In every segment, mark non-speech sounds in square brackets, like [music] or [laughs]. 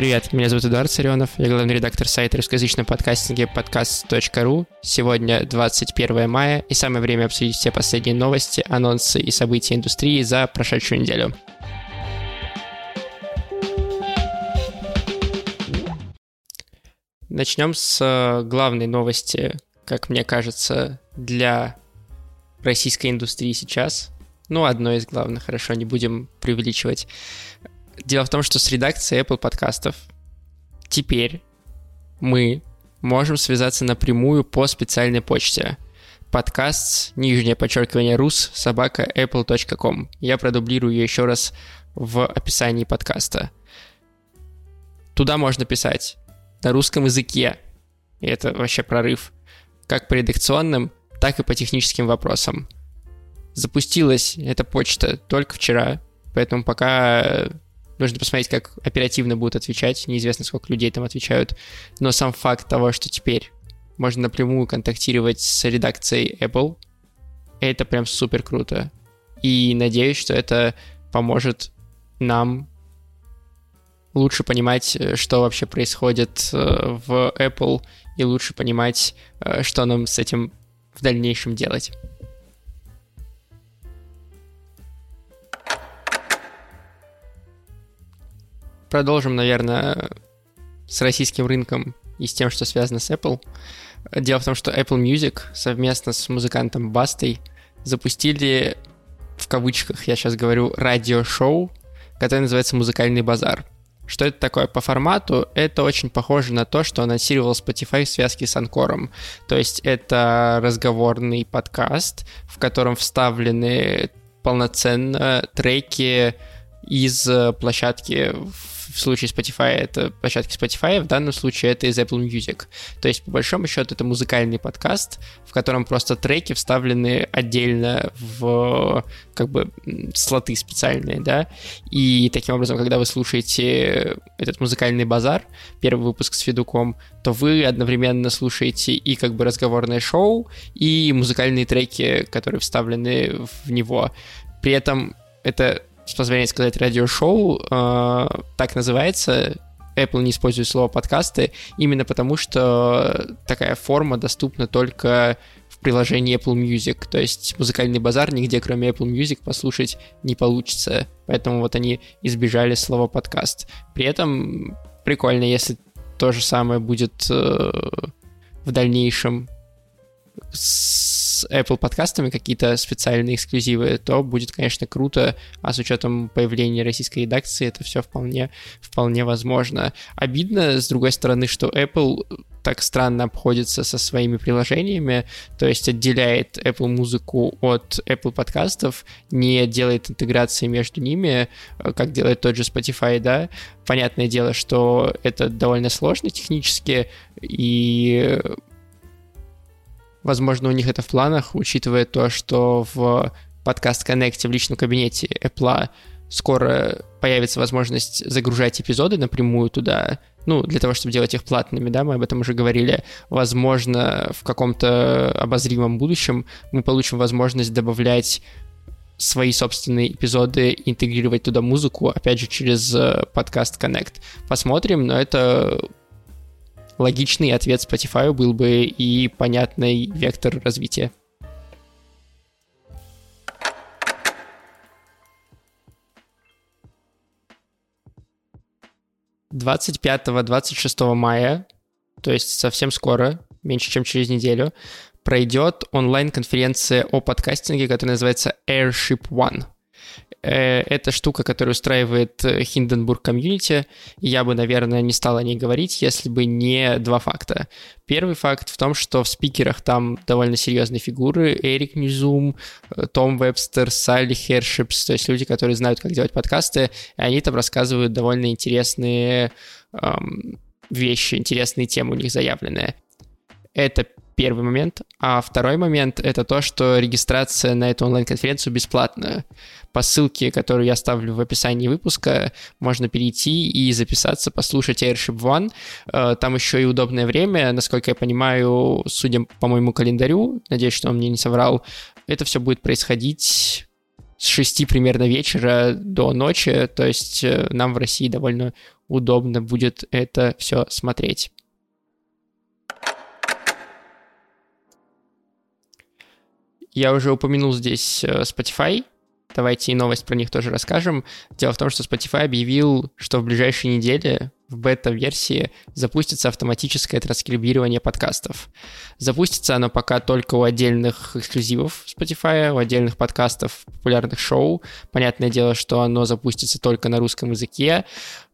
Привет, меня зовут Эдуард Царенов, я главный редактор сайта русскоязычного подкастинга подкаст.ру. Сегодня 21 мая, и самое время обсудить все последние новости, анонсы и события индустрии за прошедшую неделю. Начнем с э, главной новости, как мне кажется, для российской индустрии сейчас. Ну, одной из главных, хорошо, не будем преувеличивать. Дело в том, что с редакцией Apple подкастов теперь мы можем связаться напрямую по специальной почте. Подкаст, нижнее подчеркивание, рус, собака, apple.com. Я продублирую ее еще раз в описании подкаста. Туда можно писать на русском языке. И это вообще прорыв. Как по редакционным, так и по техническим вопросам. Запустилась эта почта только вчера, поэтому пока Нужно посмотреть, как оперативно будут отвечать. Неизвестно, сколько людей там отвечают. Но сам факт того, что теперь можно напрямую контактировать с редакцией Apple, это прям супер круто. И надеюсь, что это поможет нам лучше понимать, что вообще происходит э, в Apple, и лучше понимать, э, что нам с этим в дальнейшем делать. Продолжим, наверное, с российским рынком и с тем, что связано с Apple. Дело в том, что Apple Music совместно с музыкантом Бастой запустили, в кавычках я сейчас говорю, радиошоу, которое называется «Музыкальный базар». Что это такое? По формату это очень похоже на то, что анонсировал Spotify в связке с Анкором. То есть это разговорный подкаст, в котором вставлены полноценно треки из площадки в случае Spotify это площадки Spotify, в данном случае это из Apple Music. То есть, по большому счету, это музыкальный подкаст, в котором просто треки вставлены отдельно в как бы слоты специальные, да, и таким образом, когда вы слушаете этот музыкальный базар, первый выпуск с Федуком, то вы одновременно слушаете и как бы разговорное шоу, и музыкальные треки, которые вставлены в него. При этом это с позволения сказать, радиошоу э, так называется. Apple не использует слово подкасты именно потому, что такая форма доступна только в приложении Apple Music. То есть музыкальный базар нигде, кроме Apple Music, послушать не получится. Поэтому вот они избежали слова подкаст. При этом прикольно, если то же самое будет э, в дальнейшем с Apple подкастами какие-то специальные эксклюзивы, то будет, конечно, круто, а с учетом появления российской редакции это все вполне, вполне возможно. Обидно, с другой стороны, что Apple так странно обходится со своими приложениями, то есть отделяет Apple музыку от Apple подкастов, не делает интеграции между ними, как делает тот же Spotify, да. Понятное дело, что это довольно сложно технически, и Возможно, у них это в планах, учитывая то, что в подкаст Connect в личном кабинете Apple скоро появится возможность загружать эпизоды напрямую туда, ну, для того, чтобы делать их платными, да, мы об этом уже говорили. Возможно, в каком-то обозримом будущем мы получим возможность добавлять свои собственные эпизоды, интегрировать туда музыку, опять же, через э, подкаст Connect. Посмотрим, но это логичный ответ Spotify был бы и понятный вектор развития. Двадцать пятого-двадцать шестого мая, то есть совсем скоро, меньше чем через неделю, пройдет онлайн-конференция о подкастинге, которая называется Airship One – это штука, которая устраивает Hindenburg комьюнити. Я бы, наверное, не стал о ней говорить, если бы не два факта. Первый факт в том, что в спикерах там довольно серьезные фигуры. Эрик Ньюзум, э, Том Вебстер, Салли Хершипс, то есть люди, которые знают, как делать подкасты, и они там рассказывают довольно интересные эм, вещи, интересные темы у них заявленные. Это первый момент. А второй момент — это то, что регистрация на эту онлайн-конференцию бесплатная. По ссылке, которую я ставлю в описании выпуска, можно перейти и записаться, послушать Airship One. Э, там еще и удобное время. Насколько я понимаю, судя по моему календарю, надеюсь, что он мне не соврал, это все будет происходить с 6 примерно вечера до ночи, то есть э, нам в России довольно удобно будет это все смотреть. Я уже упомянул здесь э, Spotify, давайте и новость про них тоже расскажем. Дело в том, что Spotify объявил, что в ближайшие недели в бета-версии запустится автоматическое транскрибирование подкастов. Запустится оно пока только у отдельных эксклюзивов Spotify, у отдельных подкастов, популярных шоу. Понятное дело, что оно запустится только на русском языке,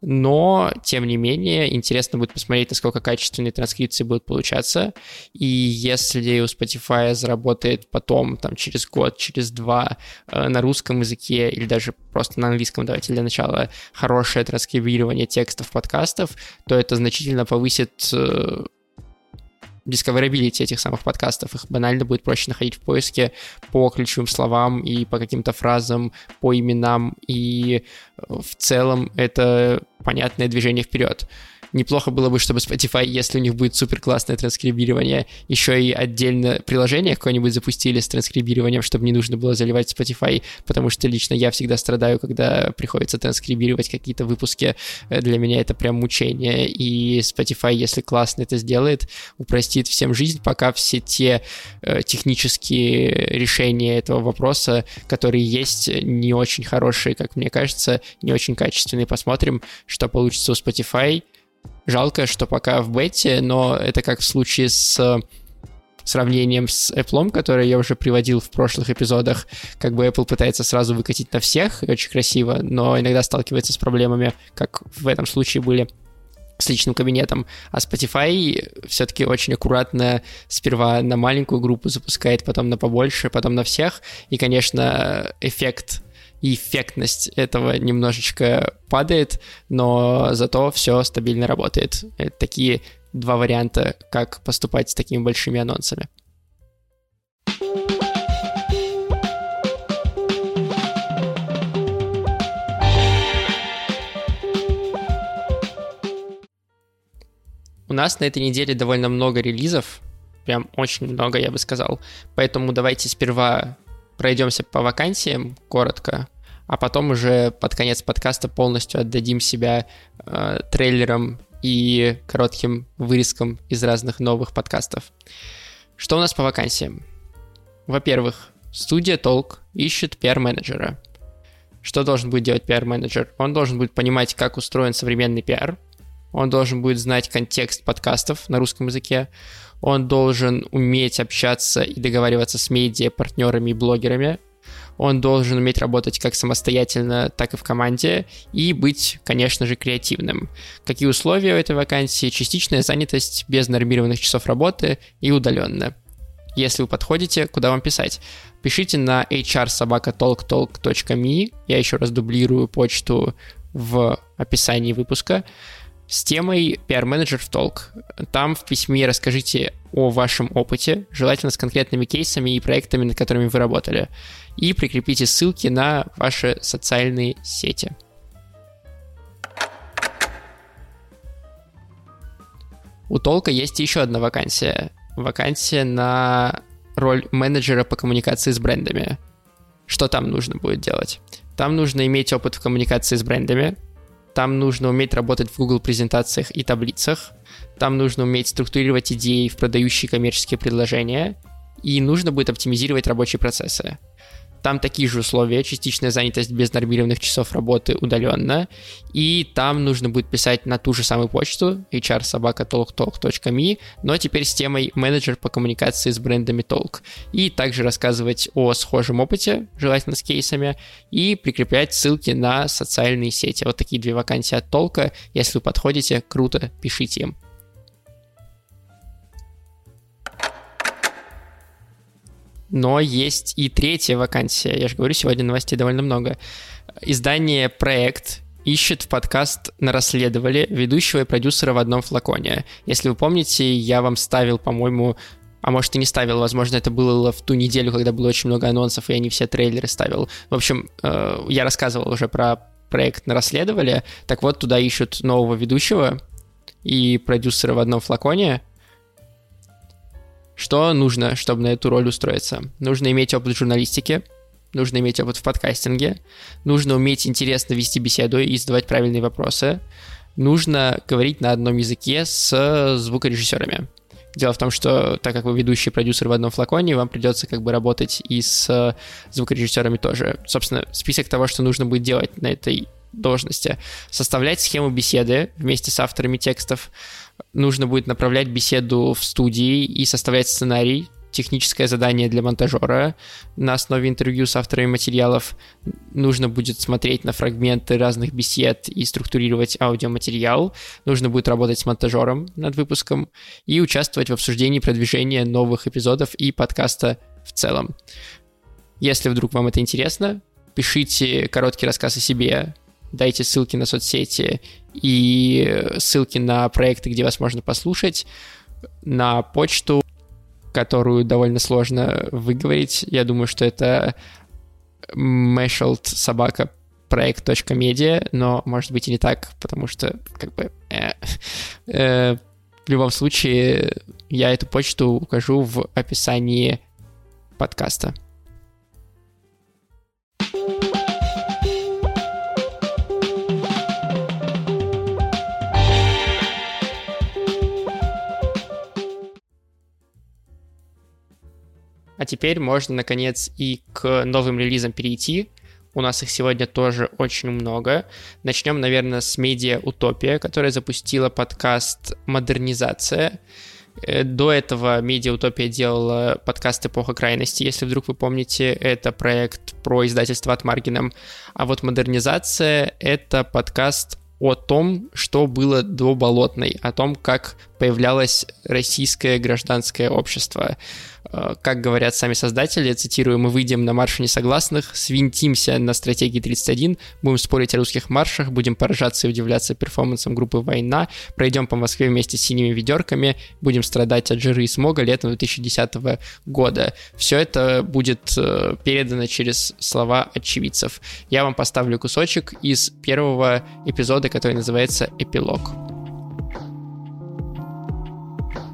но, тем не менее, интересно будет посмотреть, насколько качественные транскрипции будут получаться. И если у Spotify заработает потом, там, через год, через два э, на русском языке или даже просто на английском, давайте для начала, хорошее транскрибирование текстов подкастов, то это значительно повысит э, discoverability этих самых подкастов. Их банально будет проще находить в поиске по ключевым словам и по каким-то фразам, по именам. И э, в целом это понятное движение вперед. Неплохо было бы, чтобы Spotify, если у них будет супер классное транскрибирование, еще и отдельно приложение какое-нибудь запустили с транскрибированием, чтобы не нужно было заливать Spotify, потому что лично я всегда страдаю, когда приходится транскрибировать какие-то выпуски. Э, для меня это прям мучение. И Spotify, если классно это сделает, упростит всем жизнь, пока все те э, технические решения этого вопроса, которые есть, не очень хорошие, как мне кажется, не очень качественные. Посмотрим, что получится у Spotify. Жалко, что пока в бете, но это как в случае с сравнением с Apple, который я уже приводил в прошлых эпизодах, как бы Apple пытается сразу выкатить на всех, очень красиво, но иногда сталкивается с проблемами, как в этом случае были с личным кабинетом, а Spotify все-таки очень аккуратно сперва на маленькую группу запускает, потом на побольше, потом на всех, и, конечно, эффект и эффектность этого немножечко падает, но зато все стабильно работает. Это такие два варианта, как поступать с такими большими анонсами. У нас на этой неделе довольно много релизов, прям очень много, я бы сказал. Поэтому давайте сперва пройдемся по вакансиям коротко, а потом уже под конец подкаста полностью отдадим себя э, трейлерам и коротким вырезкам из разных новых подкастов. Что у нас по вакансиям? Во-первых, студия Толк ищет пиар-менеджера. Что должен будет делать пиар-менеджер? Он должен будет понимать, как устроен современный пиар. Он должен будет знать контекст подкастов на русском языке он должен уметь общаться и договариваться с медиа, партнерами и блогерами, он должен уметь работать как самостоятельно, так и в команде и быть, конечно же, креативным. Какие условия у этой вакансии? Частичная занятость без нормированных часов работы и удаленно. Если вы подходите, куда вам писать? Пишите на hrsobakatalktalk.me. Я еще раз дублирую почту в описании выпуска с темой PR-менеджер в толк. Там в письме расскажите о вашем опыте, желательно с конкретными кейсами и проектами, над которыми вы работали, и прикрепите ссылки на ваши социальные сети. У Толка есть еще одна вакансия. Вакансия на роль менеджера по коммуникации с брендами. Что там нужно будет делать? Там нужно иметь опыт в коммуникации с брендами, там нужно уметь работать в Google презентациях и таблицах. Там нужно уметь структурировать идеи в продающие коммерческие предложения. И нужно будет оптимизировать рабочие процессы. Там такие же условия, частичная занятость без нормированных часов работы удаленно, и там нужно будет писать на ту же самую почту hrsobaka.talktalk.me, но теперь с темой менеджер по коммуникации с брендами Talk, и также рассказывать о схожем опыте, желательно с кейсами, и прикреплять ссылки на социальные сети. Вот такие две вакансии от Толка. Если вы подходите, круто, пишите им. Но есть и третья вакансия. Я же говорю, сегодня новостей довольно много. Издание «Проект» ищет в подкаст на расследовали ведущего и продюсера в одном флаконе. Если вы помните, я вам ставил, по-моему, а может и не ставил, возможно, это было в ту неделю, когда было очень много анонсов, и я не все трейлеры ставил. В общем, э, я рассказывал уже про проект на расследовали. Так вот, туда ищут нового ведущего и продюсера в одном флаконе. Что нужно, чтобы на эту роль устроиться? Нужно иметь опыт журналистики, нужно иметь опыт в подкастинге, нужно уметь интересно вести беседу и задавать правильные вопросы, нужно говорить на одном языке с звукорежиссерами. Дело в том, что так как вы ведущий продюсер в одном флаконе, вам придется как бы работать и с звукорежиссерами тоже. Собственно, список того, что нужно будет делать на этой должности. Составлять схему беседы вместе с авторами текстов. Нужно будет направлять беседу в студии и составлять сценарий техническое задание для монтажера. На основе интервью с авторами материалов нужно будет смотреть на фрагменты разных бесед и структурировать аудиоматериал. Нужно будет работать с монтажером над выпуском и участвовать в обсуждении продвижения новых эпизодов и подкаста в целом. Если вдруг вам это интересно, пишите короткий рассказ о себе, дайте ссылки на соцсети и ссылки на проекты, где вас можно послушать, на почту которую довольно сложно выговорить. Я думаю, что это собака проект.медиа, но может быть и не так, потому что как бы э, э, в любом случае я эту почту укажу в описании подкаста. А теперь можно, наконец, и к новым релизам перейти. У нас их сегодня тоже очень много. Начнем, наверное, с медиа Утопия, которая запустила подкаст «Модернизация». Э, до этого Медиа Утопия делала подкаст «Эпоха крайности», если вдруг вы помните, это проект про издательство от Маргином. А вот «Модернизация» — это подкаст о том, что было до Болотной, о том, как появлялось российское гражданское общество. Э, как говорят сами создатели, цитирую, мы выйдем на марш несогласных, свинтимся на стратегии 31, будем спорить о русских маршах, будем поражаться и удивляться перформансам группы «Война», пройдем по Москве вместе с синими ведерками, будем страдать от жиры и смога летом 2010 года. Все это будет э, передано через слова очевидцев. Я вам поставлю кусочек из первого эпизода, который называется «Эпилог».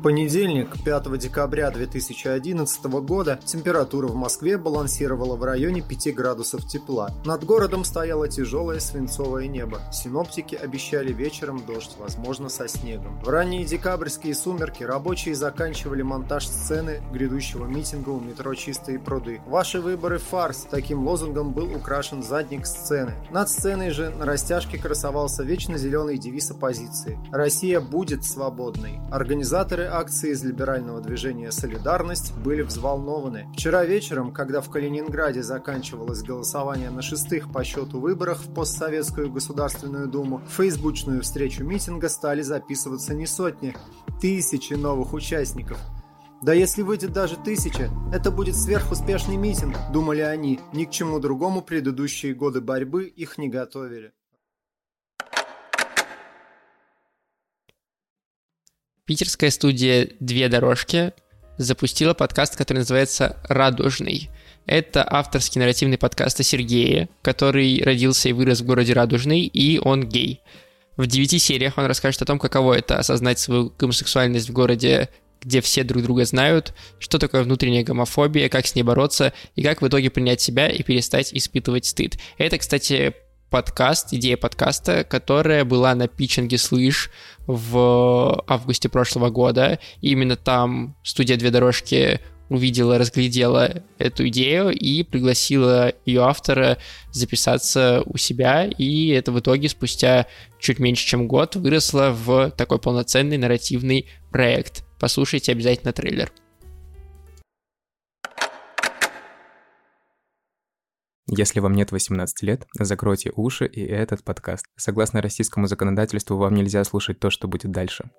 Понедельник, 5 декабря 2011 года, температура в Москве балансировала в районе 5 градусов тепла. Над городом стояло тяжелое свинцовое небо. Синоптики обещали вечером дождь, возможно, со снегом. В ранние декабрьские сумерки рабочие заканчивали монтаж сцены грядущего митинга у метро «Чистые пруды». «Ваши выборы – фарс» – таким лозунгом был украшен задник сцены. Над сценой же на растяжке красовался вечно зеленый девиз оппозиции «Россия будет свободной». Организаторы акции из либерального движения «Солидарность» были взволнованы. Вчера вечером, когда в Калининграде заканчивалось голосование на шестых по счету выборах в постсоветскую Государственную Думу, в фейсбучную встречу митинга стали записываться не сотни, тысячи новых участников. Да если выйдет даже тысяча, это будет сверхуспешный митинг, думали они. Ни к чему другому предыдущие годы борьбы их не готовили. Питерская студия «Две дорожки» запустила подкаст, который называется «Радужный». Это авторский нарративный подкаст о Сергее, который родился и вырос в городе Радужный, и он гей. В девяти сериях он расскажет о том, каково это осознать свою гомосексуальность в городе, где все друг друга знают, что такое внутренняя гомофобия, как с ней бороться и как в итоге принять себя и перестать испытывать стыд. Это, кстати, подкаст, идея подкаста, которая была на питчинге «Слышь» в августе прошлого года. И именно там студия «Две дорожки» увидела, разглядела эту идею и пригласила ее автора записаться у себя, и это в итоге спустя чуть меньше, чем год выросло в такой полноценный нарративный проект. Послушайте обязательно трейлер. Если вам нет 18 лет, закройте уши и этот подкаст. Согласно российскому законодательству, вам нельзя слушать то, что будет дальше.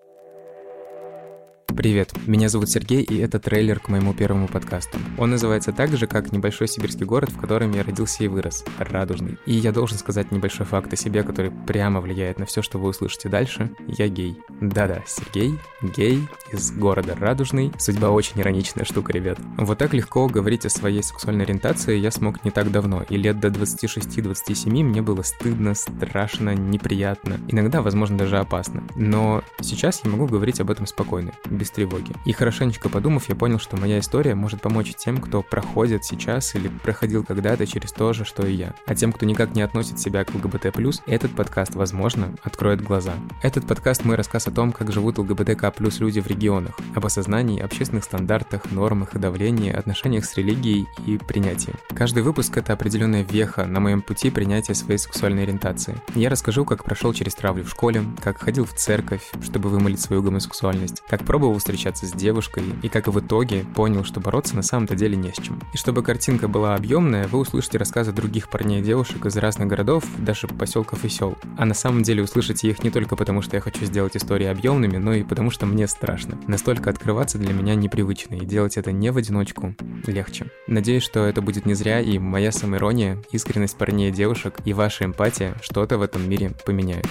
Привет, меня зовут Сергей, и это трейлер к моему первому подкасту. Он называется так же, как небольшой сибирский город, в котором я родился и вырос, Радужный. И я должен сказать небольшой факт о себе, который прямо влияет на все, что вы услышите дальше. Я гей. Да-да, Сергей, гей, из города Радужный. Судьба очень ироничная штука, ребят. Вот так легко говорить о своей сексуальной ориентации я смог не так давно, и лет до 26-27 мне было стыдно, страшно, неприятно, иногда, возможно, даже опасно. Но сейчас я могу говорить об этом спокойно, без тревоги. И хорошенечко подумав, я понял, что моя история может помочь тем, кто проходит сейчас или проходил когда-то через то же, что и я. А тем, кто никак не относит себя к ЛГБТ+, этот подкаст, возможно, откроет глаза. Этот подкаст — мой рассказ о том, как живут ЛГБТК плюс люди в регионах, об осознании, общественных стандартах, нормах и давлении, отношениях с религией и принятии. Каждый выпуск — это определенная веха на моем пути принятия своей сексуальной ориентации. Я расскажу, как прошел через травлю в школе, как ходил в церковь, чтобы вымолить свою гомосексуальность, как пробовал встречаться с девушкой и как в итоге понял, что бороться на самом-то деле не с чем. И чтобы картинка была объемная, вы услышите рассказы других парней и девушек из разных городов, даже поселков и сел. А на самом деле услышите их не только потому, что я хочу сделать истории объемными, но и потому, что мне страшно. Настолько открываться для меня непривычно, и делать это не в одиночку легче. Надеюсь, что это будет не зря, и моя самоирония, искренность парней и девушек и ваша эмпатия что-то в этом мире поменяют.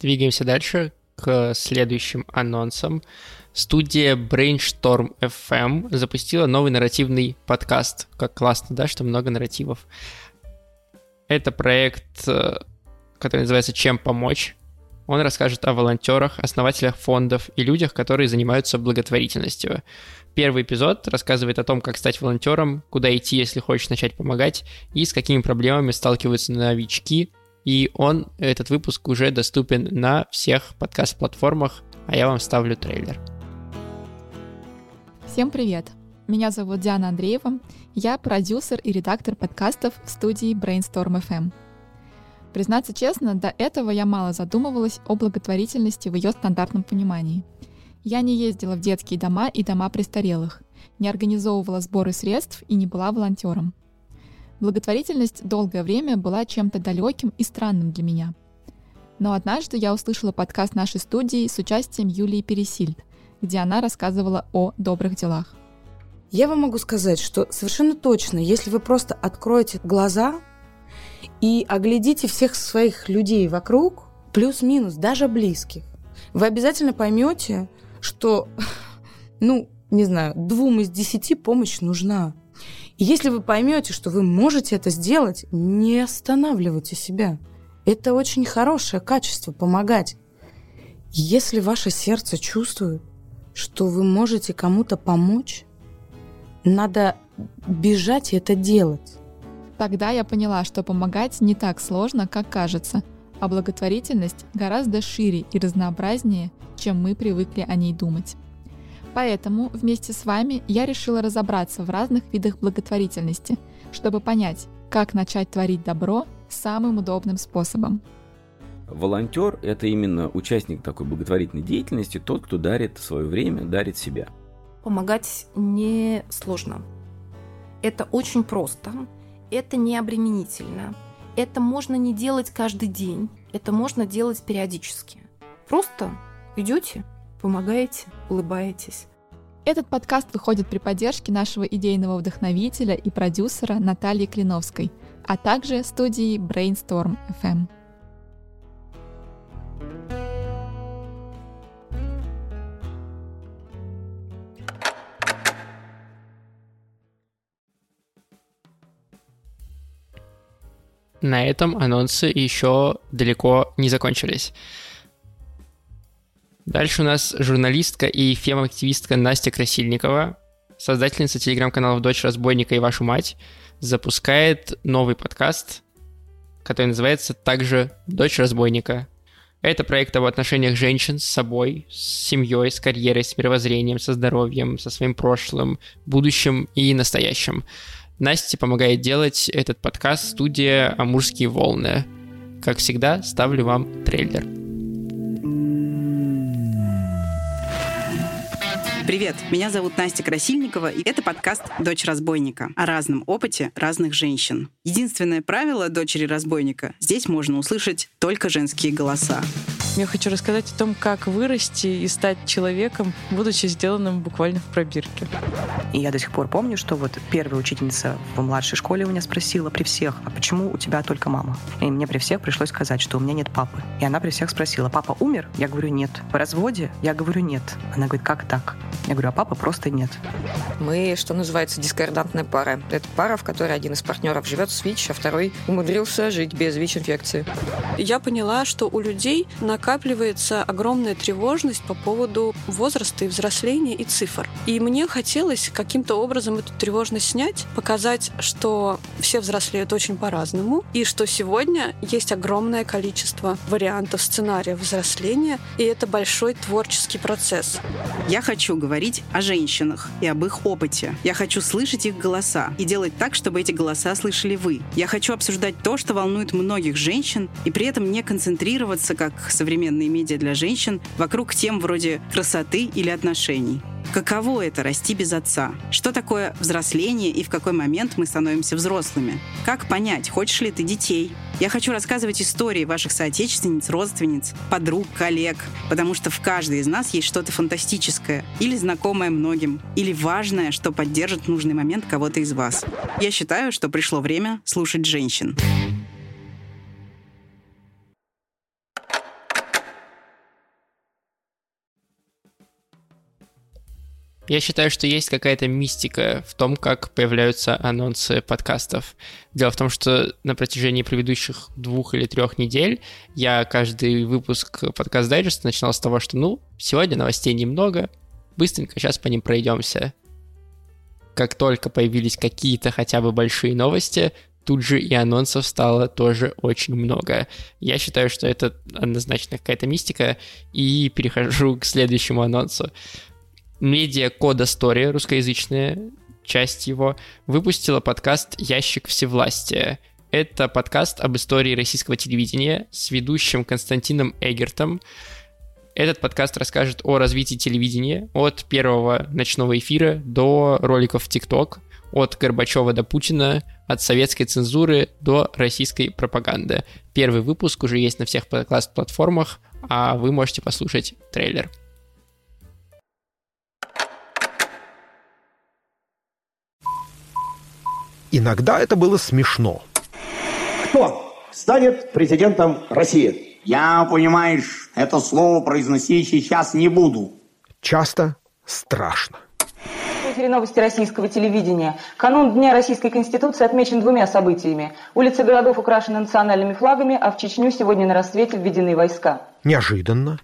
Двигаемся дальше к следующим анонсам. Студия Brainstorm FM запустила новый нарративный подкаст. Как классно, да, что много нарративов. Это проект, э, который называется «Чем помочь?». Он расскажет о волонтерах, основателях фондов и людях, которые занимаются благотворительностью. Первый эпизод рассказывает о том, как стать волонтером, куда идти, если хочешь начать помогать, и с какими проблемами сталкиваются новички. И он, этот выпуск, уже доступен на всех подкаст-платформах, а я вам ставлю трейлер. Всем привет! Меня зовут Диана Андреева, я продюсер и редактор подкастов в студии Brainstorm FM. Признаться честно, до этого я мало задумывалась о благотворительности в ее стандартном понимании. Я не ездила в детские дома и дома престарелых, не организовывала сборы средств и не была волонтером. Благотворительность долгое время была чем-то далеким и странным для меня. Но однажды я услышала подкаст нашей студии с участием Юлии Пересильд, где она рассказывала о добрых делах. Я вам могу сказать, что совершенно точно, если вы просто откроете глаза и оглядите всех своих людей вокруг, плюс-минус, даже близких, вы обязательно поймете, что, [laughs] ну, не знаю, двум из десяти помощь нужна. Если вы поймете, что вы можете это сделать, не останавливайте себя. Это очень хорошее качество помогать. Если ваше сердце чувствует, что вы можете кому-то помочь, надо бежать и это делать. Тогда я поняла, что помогать не так сложно, как кажется, а благотворительность гораздо шире и разнообразнее, чем мы привыкли о ней думать. Поэтому вместе с вами я решила разобраться в разных видах благотворительности, чтобы понять, как начать творить добро самым удобным способом. Волонтер – это именно участник такой благотворительной деятельности, тот, кто дарит свое время, дарит себя. Помогать не сложно. Это очень просто это не обременительно. Это можно не делать каждый день, это можно делать периодически. Просто идете, помогаете, улыбаетесь. Этот подкаст выходит при поддержке нашего идейного вдохновителя и продюсера Натальи Клиновской, а также студии Brainstorm FM. на этом анонсы еще далеко не закончились. Дальше у нас журналистка и фем-активистка Настя Красильникова, создательница телеграм-каналов «Дочь разбойника» и «Вашу мать», запускает новый подкаст, который называется также «Дочь разбойника». Это проект об отношениях женщин с собой, с семьей, с карьерой, с мировоззрением, со здоровьем, со своим прошлым, будущим и настоящим. Насте помогает делать этот подкаст студия «Амурские волны». Как всегда, ставлю вам трейлер. Привет, меня зовут Настя Красильникова, и это подкаст «Дочь разбойника» о разном опыте разных женщин. Единственное правило «Дочери разбойника» — здесь можно услышать только женские голоса. Я хочу рассказать о том, как вырасти и стать человеком, будучи сделанным буквально в пробирке. И я до сих пор помню, что вот первая учительница в младшей школе у меня спросила при всех, а почему у тебя только мама? И мне при всех пришлось сказать, что у меня нет папы. И она при всех спросила, папа умер? Я говорю, нет. В разводе? Я говорю, нет. Она говорит, как так? Я говорю, а папы просто нет. Мы, что называется, дискордантная пара. Это пара, в которой один из партнеров живет с ВИЧ, а второй умудрился жить без ВИЧ-инфекции. Я поняла, что у людей накапливается огромная тревожность по поводу возраста и взросления и цифр. И мне хотелось каким-то образом эту тревожность снять, показать, что все взрослеют очень по-разному, и что сегодня есть огромное количество вариантов сценариев взросления, и это большой творческий процесс. Я хочу говорить о женщинах и об их опыте. Я хочу слышать их голоса и делать так, чтобы эти голоса слышали вы. Я хочу обсуждать то, что волнует многих женщин, и при этом не концентрироваться, как современные медиа для женщин, вокруг тем вроде красоты или отношений. Каково это расти без отца? Что такое взросление и в какой момент мы становимся взрослыми? Как понять, хочешь ли ты детей? Я хочу рассказывать истории ваших соотечественниц, родственниц, подруг, коллег, потому что в каждой из нас есть что-то фантастическое, или знакомое многим, или важное, что поддержит в нужный момент кого-то из вас. Я считаю, что пришло время слушать женщин. Я считаю, что есть какая-то мистика в том, как появляются анонсы подкастов. Дело в том, что на протяжении предыдущих двух или трех недель я каждый выпуск подкаст дайджеста начинал с того, что, ну, сегодня новостей немного, быстренько сейчас по ним пройдемся. Как только появились какие-то хотя бы большие новости, тут же и анонсов стало тоже очень много. Я считаю, что это однозначно какая-то мистика, и перехожу [laughs] к следующему анонсу медиа Кода Story, русскоязычная часть его, выпустила подкаст «Ящик всевластия». Это подкаст об истории российского телевидения с ведущим Константином Эгертом. Этот подкаст расскажет о развитии телевидения от первого ночного эфира до роликов в ТикТок, от Горбачева до Путина, от советской цензуры до российской пропаганды. Первый выпуск уже есть на всех подкаст-платформах, а вы можете послушать трейлер. Иногда это было смешно. Кто станет президентом России? Я, понимаешь, это слово произносить сейчас не буду. Часто страшно. В эфире новости российского телевидения. Канун Дня Российской Конституции отмечен двумя событиями. Улицы городов украшены национальными флагами, а в Чечню сегодня на рассвете введены войска. Неожиданно.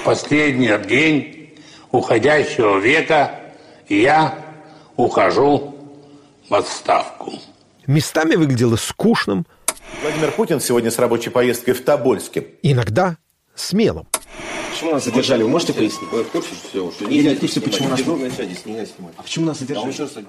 В последний день уходящего века я ухожу в отставку. Местами выглядело скучным. Владимир Путин сегодня с рабочей поездкой в Тобольске. Иногда смелым. Почему нас задержали? Вы можете пояснить? Вы в курсе всего, что Я не в курсе, почему нас... А почему нас задержали?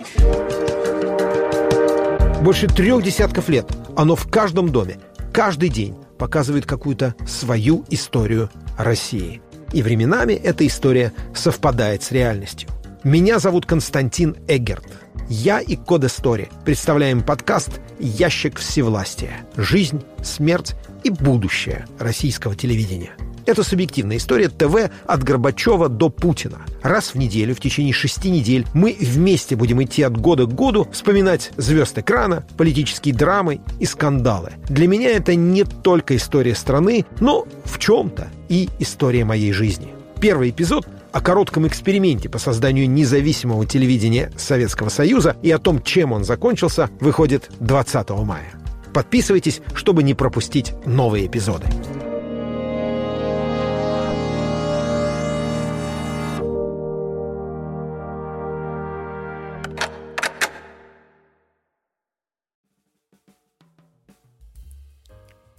Больше трех десятков лет оно в каждом доме, каждый день показывает какую-то свою историю России. И временами эта история совпадает с реальностью. Меня зовут Константин Эггерт. Я и Кода Стори представляем подкаст «Ящик всевластия. Жизнь, смерть и будущее российского телевидения». Это субъективная история ТВ от Горбачева до Путина. Раз в неделю, в течение шести недель, мы вместе будем идти от года к году, вспоминать звезд экрана, политические драмы и скандалы. Для меня это не только история страны, но в чем-то и история моей жизни. Первый эпизод о коротком эксперименте по созданию независимого телевидения Советского Союза и о том, чем он закончился, выходит 20 мая. Подписывайтесь, чтобы не пропустить новые эпизоды.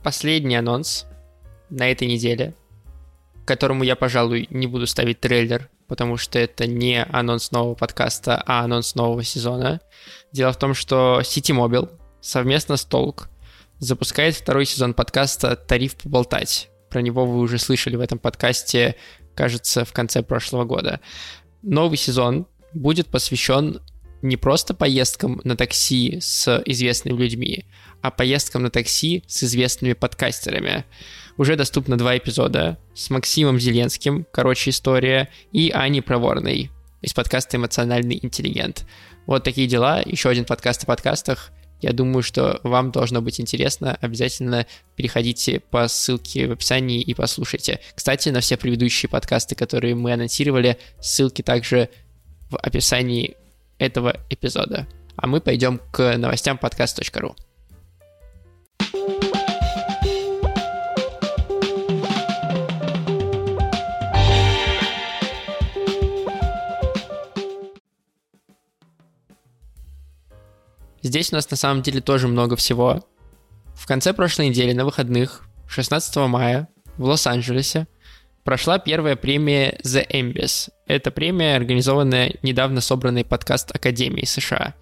Последний анонс на этой неделе которому я, пожалуй, не буду ставить трейлер, потому что это не анонс нового подкаста, а анонс нового сезона. Дело в том, что City Mobile совместно с Толк запускает второй сезон подкаста «Тариф поболтать». Про него вы уже слышали в этом подкасте, кажется, в конце прошлого года. Новый сезон будет посвящен не просто поездкам на такси с известными людьми, а поездкам на такси с известными подкастерами. Уже доступно два эпизода с Максимом Зеленским, короче история, и Аней Проворной из подкаста «Эмоциональный интеллигент». Вот такие дела. Еще один подкаст о подкастах. Я думаю, что вам должно быть интересно. Обязательно переходите по ссылке в описании и послушайте. Кстати, на все предыдущие подкасты, которые мы анонсировали, ссылки также в описании этого эпизода. А мы пойдем к новостям подкаст.ру. Здесь у нас на самом деле тоже много всего. В конце прошлой недели на выходных, 16 мая, в Лос-Анджелесе, прошла первая премия The Embis. Это премия, организованная недавно собранной подкаст Академии США.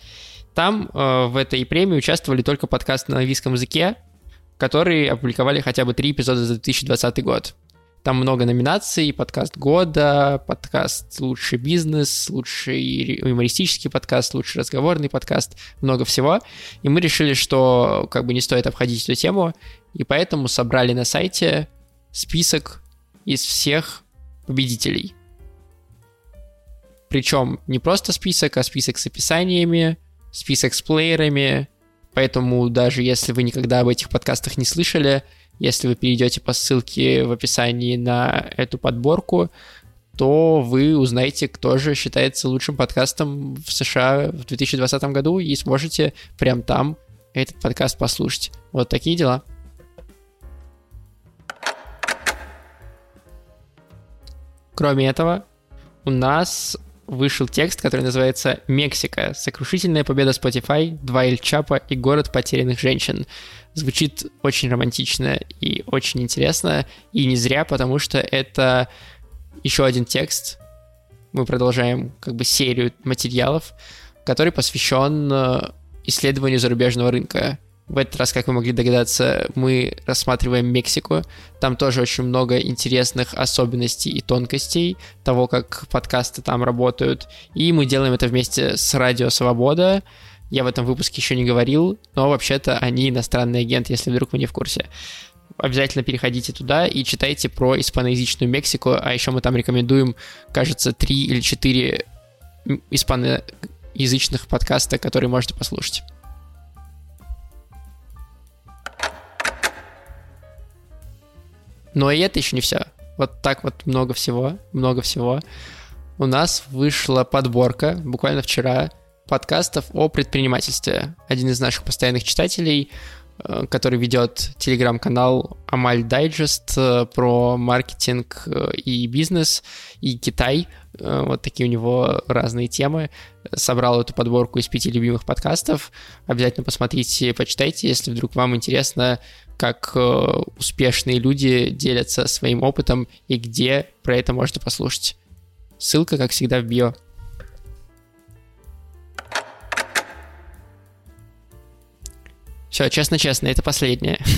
Там э, в этой премии участвовали только подкасты на английском языке, которые опубликовали хотя бы три эпизода за 2020 год. Там много номинаций, подкаст года, подкаст лучший бизнес, лучший юмористический подкаст, лучший разговорный подкаст, много всего. И мы решили, что как бы не стоит обходить эту тему, и поэтому собрали на сайте список из всех победителей. Причем не просто список, а список с описаниями, список с плеерами. Поэтому даже если вы никогда об этих подкастах не слышали, если вы перейдете по ссылке в описании на эту подборку, то вы узнаете, кто же считается лучшим подкастом в США в 2020 году и сможете прям там этот подкаст послушать. Вот такие дела. Кроме этого, у нас вышел текст, который называется «Мексика. Сокрушительная победа Spotify, два Эль Чапа и город потерянных женщин». Звучит очень романтично и очень интересно, и не зря, потому что это еще один текст. Мы продолжаем как бы серию материалов, который посвящен э, исследованию зарубежного рынка. В этот раз, как вы могли догадаться, мы рассматриваем Мексику. Там тоже очень много интересных особенностей и тонкостей того, как подкасты там работают. И мы делаем это вместе с Радио Свобода. Я в этом выпуске еще не говорил, но вообще-то они иностранный агент, если вдруг вы не в курсе. Обязательно переходите туда и читайте про испаноязычную Мексику, а еще мы там рекомендуем, кажется, три или четыре испаноязычных подкаста, которые можете послушать. Но и это еще не все. Вот так вот много всего, много всего. У нас вышла подборка буквально вчера подкастов о предпринимательстве. Один из наших постоянных читателей, э, который ведет телеграм-канал Амаль Дайджест э, про маркетинг э, и бизнес, и Китай. Вот такие у него разные темы. Собрал эту подборку из пяти любимых подкастов. Обязательно посмотрите, почитайте, если вдруг вам интересно как э, успешные люди делятся своим опытом и где про это можно послушать. Ссылка, как всегда, в био. Все, честно-честно, это последнее. [laughs]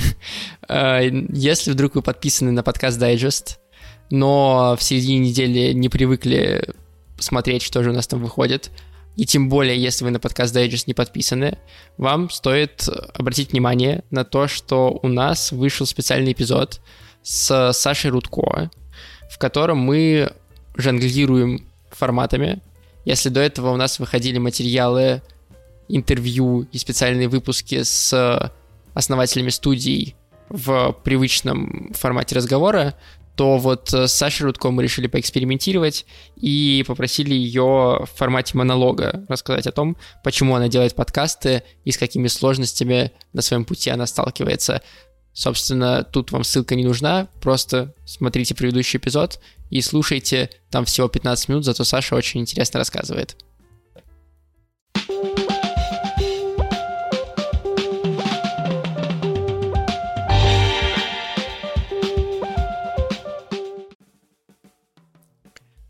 Э, если вдруг вы подписаны на подкаст Digest, но в середине недели не привыкли смотреть, что же у нас там выходит, и тем более, если вы на подкаст Digest не подписаны, вам стоит обратить внимание на то, что у нас вышел специальный эпизод с Сашей Рудко, в котором мы жонглируем форматами. Если до этого у нас выходили материалы, интервью и специальные выпуски с основателями студий в привычном формате разговора, то вот э, с Сашей Рудко мы решили поэкспериментировать и попросили ее в формате монолога рассказать о том, почему она делает подкасты и с какими сложностями на своем пути она сталкивается. Собственно, тут вам ссылка не нужна, просто смотрите предыдущий эпизод и слушайте, там всего 15 минут, зато Саша очень интересно рассказывает.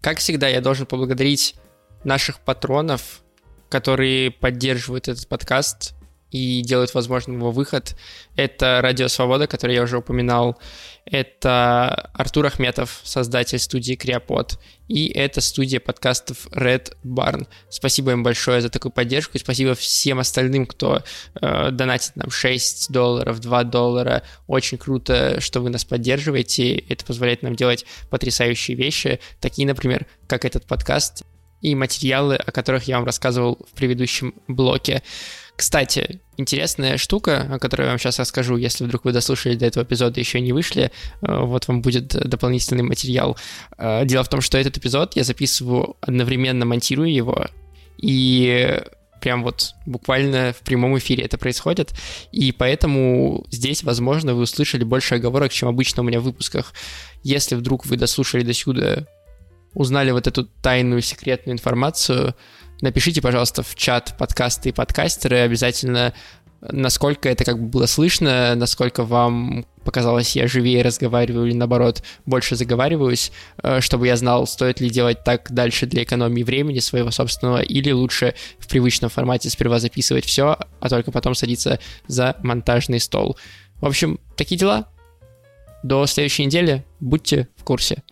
Как всегда, я должен поблагодарить наших патронов, которые поддерживают этот подкаст и делают возможным его выход. Это «Радио Свобода», который я уже упоминал. Это Артур Ахметов, создатель студии Криопод. И это студия подкастов Red Barn. Спасибо им большое за такую поддержку. И спасибо всем остальным, кто э, донатит нам 6 долларов, 2 доллара. Очень круто, что вы нас поддерживаете. Это позволяет нам делать потрясающие вещи. Такие, например, как этот подкаст и материалы, о которых я вам рассказывал в предыдущем блоке. Кстати, интересная штука, о которой я вам сейчас расскажу, если вдруг вы дослушали до этого эпизода и еще не вышли, э, вот вам будет дополнительный материал. Э, дело в том, что этот эпизод я записываю одновременно, монтирую его, и прям вот буквально в прямом эфире это происходит, и поэтому здесь, возможно, вы услышали больше оговорок, чем обычно у меня в выпусках. Если вдруг вы дослушали до сюда, узнали вот эту тайную секретную информацию, напишите, пожалуйста, в чат подкасты и подкастеры обязательно, насколько это как бы было слышно, насколько вам показалось, я живее разговариваю или наоборот больше заговариваюсь, э, чтобы я знал, стоит ли делать так дальше для экономии времени своего собственного или лучше в привычном формате сперва записывать все, а только потом садиться за монтажный стол. В общем, такие дела. До следующей недели. Будьте в курсе.